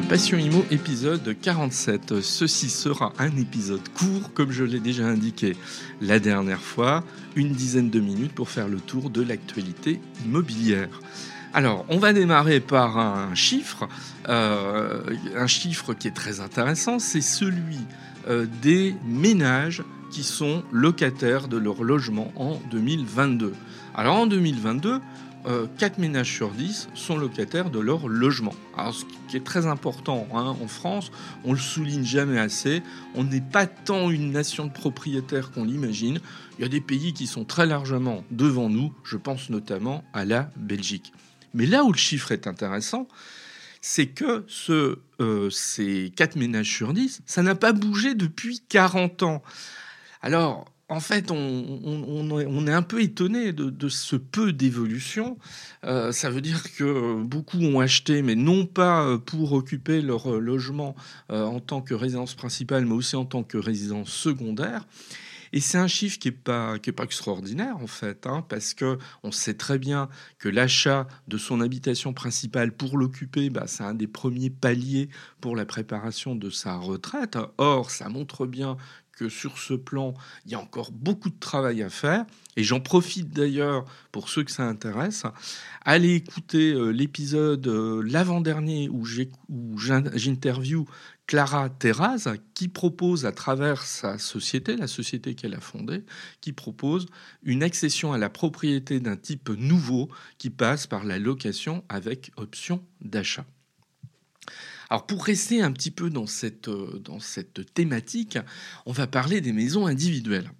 Passion Imo épisode 47. Ceci sera un épisode court, comme je l'ai déjà indiqué la dernière fois, une dizaine de minutes pour faire le tour de l'actualité immobilière. Alors, on va démarrer par un chiffre, euh, un chiffre qui est très intéressant, c'est celui euh, des ménages qui sont locataires de leur logement en 2022. Alors en 2022, 4 euh, ménages sur 10 sont locataires de leur logement. Alors, ce qui est très important hein, en France, on le souligne jamais assez, on n'est pas tant une nation de propriétaires qu'on l'imagine. Il y a des pays qui sont très largement devant nous, je pense notamment à la Belgique. Mais là où le chiffre est intéressant, c'est que euh, ces 4 ménages sur 10, ça n'a pas bougé depuis 40 ans. Alors, en fait, on, est un peu étonné de, ce peu d'évolution. Euh, ça veut dire que beaucoup ont acheté, mais non pas pour occuper leur logement euh, en tant que résidence principale, mais aussi en tant que résidence secondaire. Et c'est un chiffre qui n'est pas, pas extraordinaire, en fait, hein, parce que on sait très bien que l'achat de son habitation principale pour l'occuper, bah, c'est un des premiers paliers pour la préparation de sa retraite. Or, ça montre bien que sur ce plan, il y a encore beaucoup de travail à faire. Et j'en profite d'ailleurs, pour ceux que ça intéresse, allez écouter euh, l'épisode euh, l'avant-dernier où j'interview Clara Terraz, qui propose à travers sa société, la société qu'elle a fondée, qui propose une accession à la propriété d'un type nouveau qui passe par la location avec option d'achat. Alors pour rester un petit peu dans cette, euh, dans cette thématique, on va parler des maisons individuelles.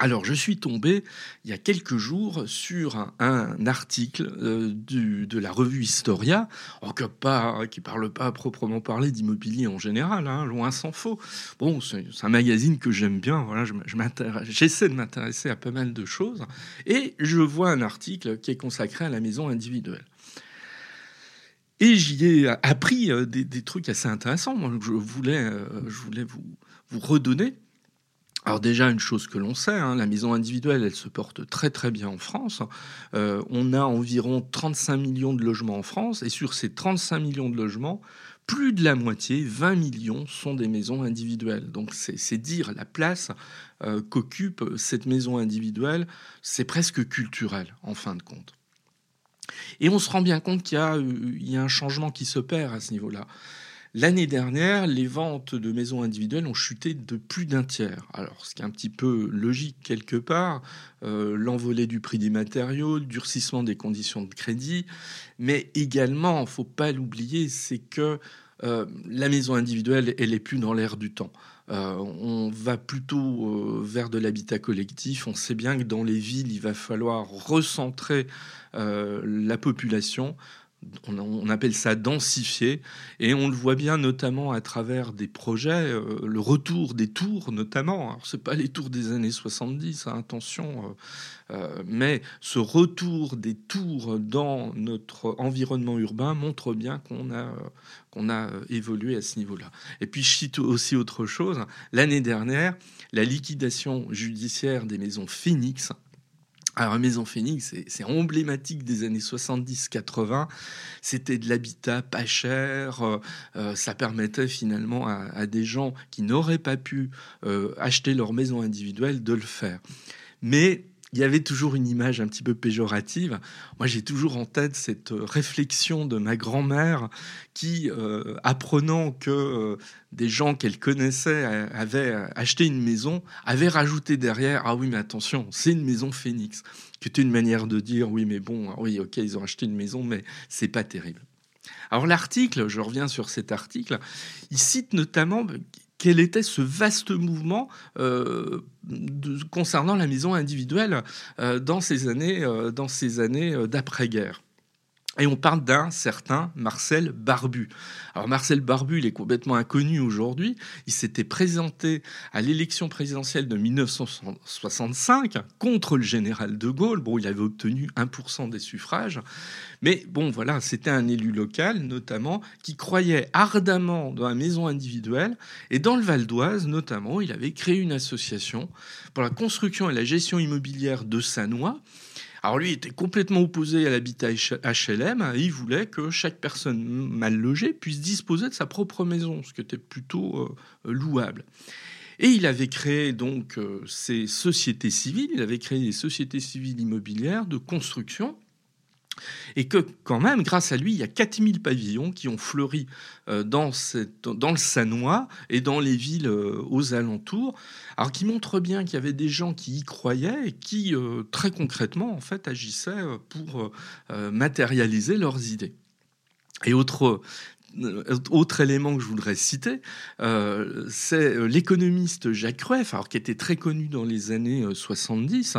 Alors, je suis tombé il y a quelques jours sur un, article euh, de la revue Historia, en pas, qui parle pas proprement parler d'immobilier en général, hein, loin s'en faut. Bon, c'est un magazine que j'aime bien. Voilà, je, j'essaie de m'intéresser à pas mal de choses, et je vois un article qui est consacré à la maison individuelle. Et j'y ai appris euh, des, trucs assez intéressants. Moi, je voulais, euh, je voulais vous, redonner. Alors déjà, une chose que l'on sait, hein, la maison individuelle, elle se porte très très bien en France. Euh, on a environ 35 millions de logements en France, et sur ces 35 millions de logements, plus de la moitié, 20 millions, sont des maisons individuelles. Donc c'est dire la place qu'occupe cette maison individuelle, c'est presque culturel en fin de compte. Et on se rend bien compte qu'il y, a un changement qui s'opère à ce niveau-là. L'année dernière, les ventes de maisons individuelles ont chuté de plus d'un tiers. Alors, ce qui est un petit peu logique quelque part, euh, l'envolée du prix des matériaux, le durcissement des conditions de crédit, mais également, il faut pas l'oublier, c'est que euh, la maison individuelle, elle n'est plus dans l'air du temps. Euh, on va plutôt euh, vers de l'habitat collectif. On sait bien que dans les villes, il va falloir recentrer la population on, appelle ça densifier, et on le voit bien notamment à travers des projets, euh, le retour des tours notamment. Alors c'est pas les tours des années 70, hein, attention, euh, euh, mais ce retour des tours dans notre environnement urbain montre bien qu'on a qu'on a évolué à ce niveau-là. Et puis je cite aussi autre chose. L'année dernière, la liquidation judiciaire des maisons Phoenix alors, Maison Phoenix, c'est emblématique des années 70-80. C'était de l'habitat pas cher. Euh, euh, ça permettait finalement à, des gens qui n'auraient pas pu euh, acheter leur maison individuelle de le faire. Mais il y avait toujours une image un petit peu péjorative. Moi, j'ai toujours en tête cette euh, réflexion de ma grand-mère qui, euh, apprenant que euh, des gens qu'elle connaissait avaient acheté une maison, avait rajouté derrière Ah oui, mais attention, c'est une maison Phoenix. Qui était une manière de dire Oui, mais bon, oui, ok, ils ont acheté une maison, mais c'est pas terrible. Alors, l'article, je reviens sur cet article, il cite notamment quel était ce vaste mouvement euh, concernant la maison individuelle euh, dans ces années, euh, dans ces années d'après-guerre. Et on parle d'un certain Marcel Barbu. Alors Marcel Barbu, il est complètement inconnu aujourd'hui. Il s'était présenté à l'élection présidentielle de 1965 contre le général de Gaulle. Bon, il avait obtenu 1% des suffrages. Mais bon, voilà, c'était un élu local, notamment, qui croyait ardemment dans la maison individuelle. Et dans le Val d'Oise, notamment, il avait créé une association pour la construction et la gestion immobilière de Sanois Alors lui était complètement opposé à l'habitat HLM, il voulait que chaque personne mal logée puisse disposer de sa propre maison, ce qui était plutôt louable. Et il avait créé donc ces sociétés civiles, il avait créé des sociétés civiles immobilières de construction et que quand même, grâce à lui, il y a 4000 pavillons qui ont fleuri euh, dans, le Sanois et dans les villes euh, aux alentours, alors qui montre bien qu'il y avait des gens qui y croyaient et qui, euh, très concrètement, en fait, agissaient pour matérialiser leurs idées. Et autre autre élément que je voudrais citer, euh, c'est euh, l'économiste Jacques Rueff, alors, qui était très connu dans les années 70.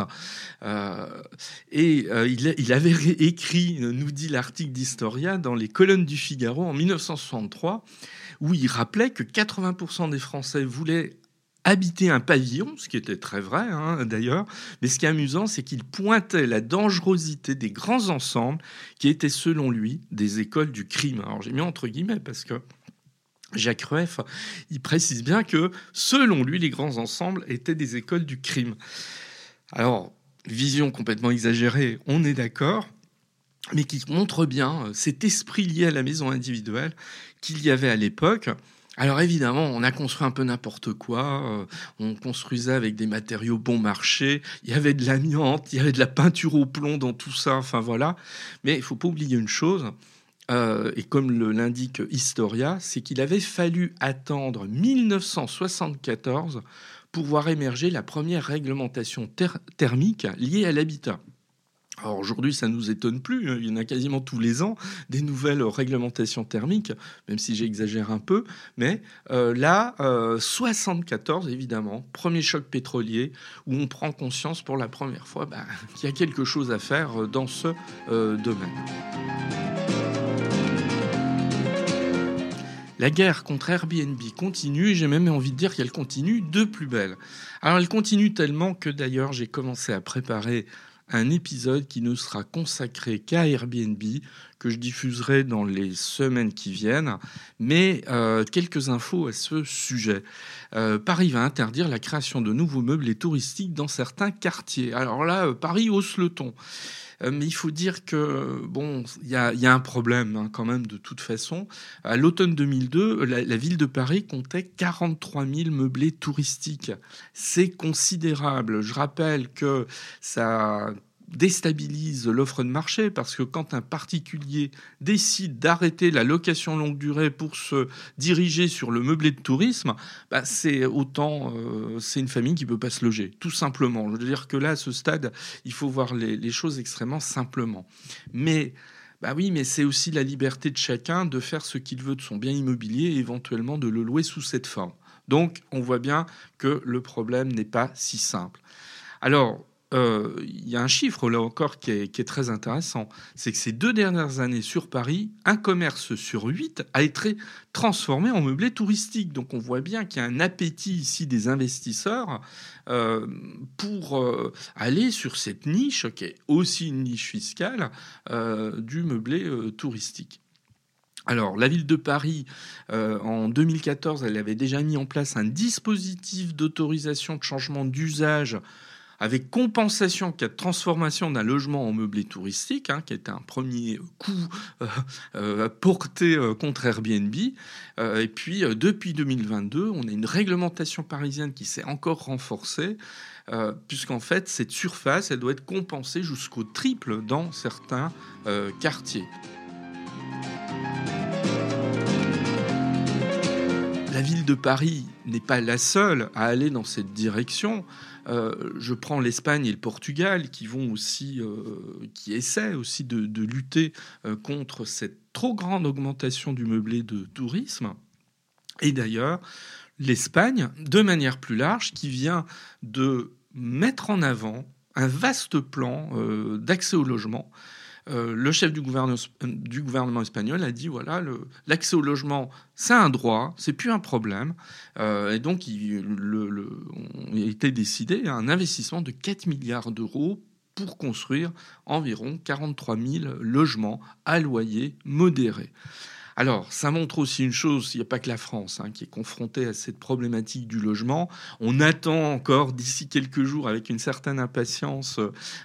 et il, avait écrit, nous dit l'article d'Historia, dans les colonnes du Figaro en 1963, où il rappelait que 80% des Français voulaient habiter un pavillon, ce qui était très vrai hein, d'ailleurs, mais ce qui est amusant, c'est qu'il pointait la dangerosité des grands ensembles qui étaient selon lui des écoles du crime. Alors j'ai mis entre guillemets parce que Jacques Rueff, il précise bien que selon lui, les grands ensembles étaient des écoles du crime. Alors, vision complètement exagérée, on est d'accord, mais qui montre bien euh, cet esprit lié à la maison individuelle qu'il y avait à l'époque. Alors évidemment, on a construit un peu n'importe quoi. Euh, on construisait avec des matériaux bon marché. Il y avait de l'amiante, il y avait de la peinture au plomb dans tout ça. Enfin voilà. Mais il faut pas oublier une chose. Euh, et comme l'indique Historia, c'est qu'il avait fallu attendre 1974 pour voir émerger la première réglementation thermique liée à l'habitat. Alors aujourd'hui, ça ne nous étonne plus. Hein. Il y en a quasiment tous les ans des nouvelles réglementations thermiques, même si j'exagère un peu. Mais euh, là, 74, euh, évidemment, premier choc pétrolier, où on prend conscience pour la première fois bah, qu'il y a quelque chose à faire euh, dans ce domaine. La guerre contre Airbnb continue, et j'ai même envie de dire qu'elle continue de plus belle. Alors elle continue tellement que d'ailleurs j'ai commencé à préparer un épisode qui ne sera consacré qu'à Airbnb, que je diffuserai dans les semaines qui viennent. Mais euh, quelques infos à ce sujet. Euh, Paris va interdire la création de nouveaux meubles touristiques dans certains quartiers. Alors là, euh, Paris hausse le ton. Euh, mais il faut dire que bon, il y a, un problème hein, quand même de toute façon. À l'automne 2002, la, ville de Paris comptait 43 000 meublés touristiques. C'est considérable. Je rappelle que ça déstabilise l'offre de marché parce que quand un particulier décide d'arrêter la location longue durée pour se diriger sur le meublé de tourisme, bah c'est autant euh, c'est une famille qui peut pas se loger, tout simplement. Je veux dire que là, à ce stade, il faut voir les, choses extrêmement simplement. Mais bah oui, mais c'est aussi la liberté de chacun de faire ce qu'il veut de son bien immobilier et éventuellement de le louer sous cette forme. Donc, on voit bien que le problème n'est pas si simple. Alors, euh, il y a un chiffre là encore qui est, très intéressant. C'est que ces deux dernières années sur Paris, un commerce sur huit a été transformé en meublé touristique. Donc on voit bien qu'il y a un appétit ici des investisseurs euh, pour euh, aller sur cette niche, qui est aussi une niche fiscale, du meublé touristique. Alors, la ville de Paris, en 2014, elle avait déjà mis en place un dispositif d'autorisation de changement d'usage avec compensation cas de transformation d'un logement en meublé touristique, hein, qui était un premier coup euh, euh, porté euh, contre Airbnb. et puis, depuis 2022, on a une réglementation parisienne qui s'est encore renforcée, puisqu'en fait, cette surface, elle doit être compensée jusqu'au triple dans certains quartiers. La ville de Paris n'est pas la seule à aller dans cette direction. Euh, je prends l'Espagne et le Portugal qui vont aussi, euh, qui essaient aussi de, lutter euh, contre cette trop grande augmentation du meublé de tourisme. Et d'ailleurs, l'Espagne, de manière plus large, qui vient de mettre en avant un vaste plan d'accès au logement euh, le chef du gouvernement, espagnol a dit voilà, l'accès au logement, c'est un droit, c'est plus un problème. Euh, et donc, il le, a été décidé un investissement de 4 milliards d'euros pour construire environ 43 000 logements à loyer modéré. Alors, ça montre aussi une chose, il n'y a pas que la France hein, qui est confrontée à cette problématique du logement. On attend encore d'ici quelques jours avec une certaine impatience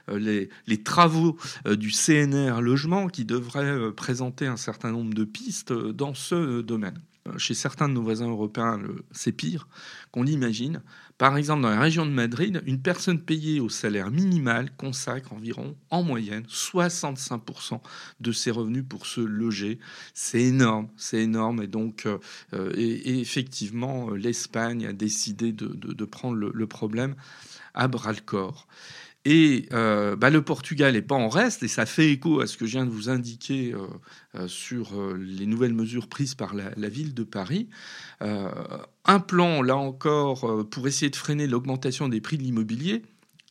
euh, les, travaux euh, du CNR Logement qui devraient euh, présenter un certain nombre de pistes dans ce domaine. Chez certains de nos voisins européens, c'est pire qu'on l'imagine. Par exemple, dans la région de Madrid, une personne payée au salaire minimal consacre environ, en moyenne, 65% de ses revenus pour se loger. C'est énorme, c'est énorme. Et donc, euh, et, effectivement, l'Espagne a décidé de, prendre le, problème à bras le corps. Et euh, bah, le Portugal n'est pas en reste, et ça fait écho à ce que je viens de vous indiquer euh, euh, sur les nouvelles mesures prises par la, ville de Paris. un plan, là encore, pour essayer de freiner l'augmentation des prix de l'immobilier,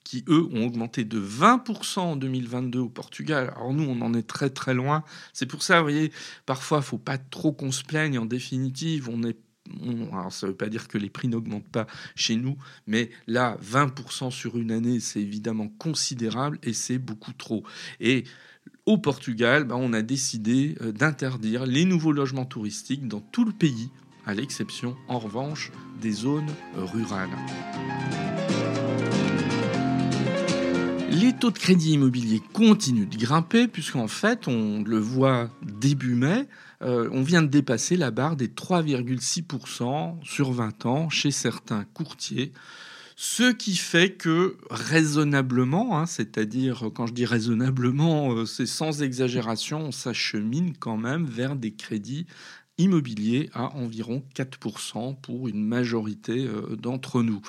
qui, eux, ont augmenté de 20% en 2022 au Portugal. Alors nous, on en est très très loin. C'est pour ça, vous voyez, parfois, il faut pas trop qu'on se plaigne. En définitive, on alors ça ne veut pas dire que les prix n'augmentent pas chez nous, mais là, 20% sur une année, c'est évidemment considérable et c'est beaucoup trop. Et au Portugal, bah, on a décidé euh, d'interdire les nouveaux logements touristiques dans tout le pays, à l'exception, en revanche, des zones rurales. Les taux de crédit immobilier continuent de grimper, puisqu'en fait, on le voit début mai, euh, on vient de dépasser la barre des 3,6% sur 20 ans chez certains courtiers. Ce qui fait que raisonnablement, hein, c'est-à-dire quand je dis raisonnablement, euh, c'est sans exagération, on s'achemine quand même vers des crédits immobiliers à environ 4% pour une majorité euh, d'entre nous.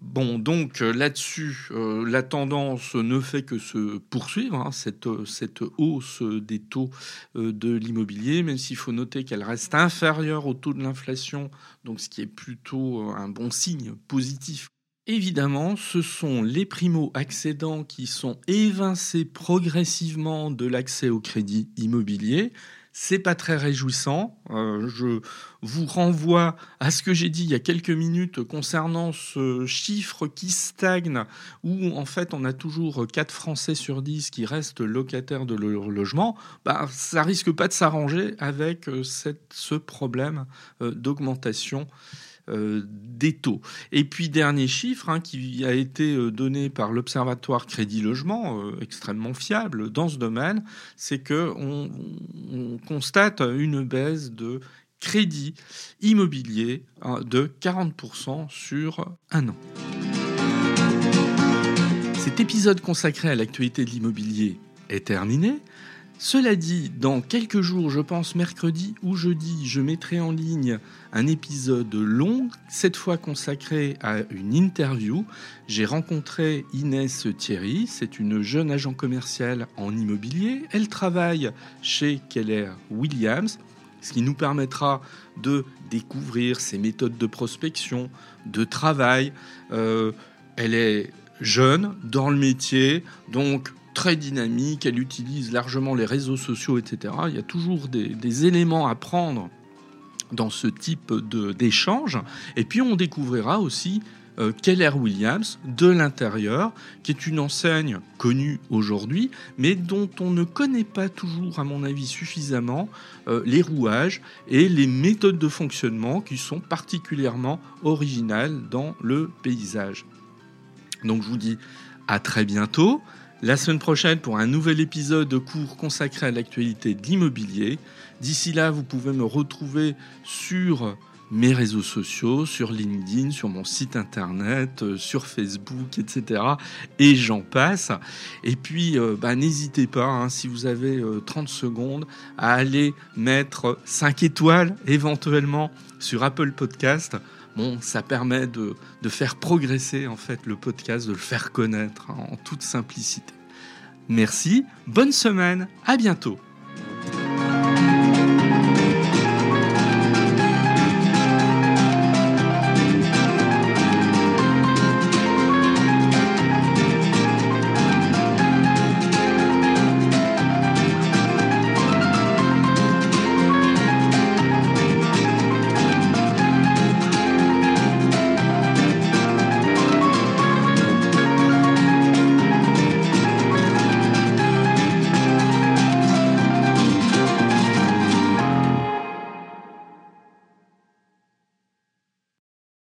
Bon, donc euh, là-dessus, euh, la tendance ne fait que se poursuivre, hein, cette, cette, hausse des taux de l'immobilier, même s'il faut noter qu'elle reste inférieure au taux de l'inflation, donc ce qui est plutôt un bon signe positif. Évidemment, ce sont les primo-accédants qui sont évincés progressivement de l'accès au crédit immobilier. C'est pas très réjouissant. Euh, je vous renvoie à ce que j'ai dit il y a quelques minutes concernant ce chiffre qui stagne, où en fait on a toujours 4 Français sur 10 qui restent locataires de leur logement. Bah, ça risque pas de s'arranger avec euh, ce problème euh, d'augmentation des taux. Et puis dernier chiffre hein, qui a été donné par l'Observatoire Crédit Logement, extrêmement fiable dans ce domaine, c'est que on, constate une baisse de crédit immobilier hein, de 40% sur un an. Cet épisode consacré à l'actualité de l'immobilier est terminé. Cela dit, dans quelques jours, je pense mercredi ou jeudi, je mettrai en ligne un épisode long, cette fois consacré à une interview. J'ai rencontré Inès Thierry, c'est une jeune agent commerciale en immobilier. Elle travaille chez Keller Williams, ce qui nous permettra de découvrir ses méthodes de prospection, de travail. Euh, elle est jeune dans le métier, donc très dynamique, elle utilise largement les réseaux sociaux, etc. Il y a toujours des, éléments à prendre dans ce type d'échange. Et puis on découvrira aussi euh, Keller Williams de l'intérieur, qui est une enseigne connue aujourd'hui, mais dont on ne connaît pas toujours, à mon avis, suffisamment euh, les rouages et les méthodes de fonctionnement qui sont particulièrement originales dans le paysage. Donc je vous dis à très bientôt la semaine prochaine pour un nouvel épisode de cours consacré à l'actualité de l'immobilier. D'ici là, vous pouvez me retrouver sur mes réseaux sociaux, sur LinkedIn, sur mon site internet, euh, sur Facebook, etc. Et j'en passe. Et puis, euh, bah, n'hésitez pas, hein, si vous avez 30 euh, secondes, à aller mettre 5 étoiles éventuellement sur Apple Podcast bon, ça permet de, faire progresser en fait le podcast, de le faire connaître en toute simplicité. Merci, bonne semaine, à bientôt.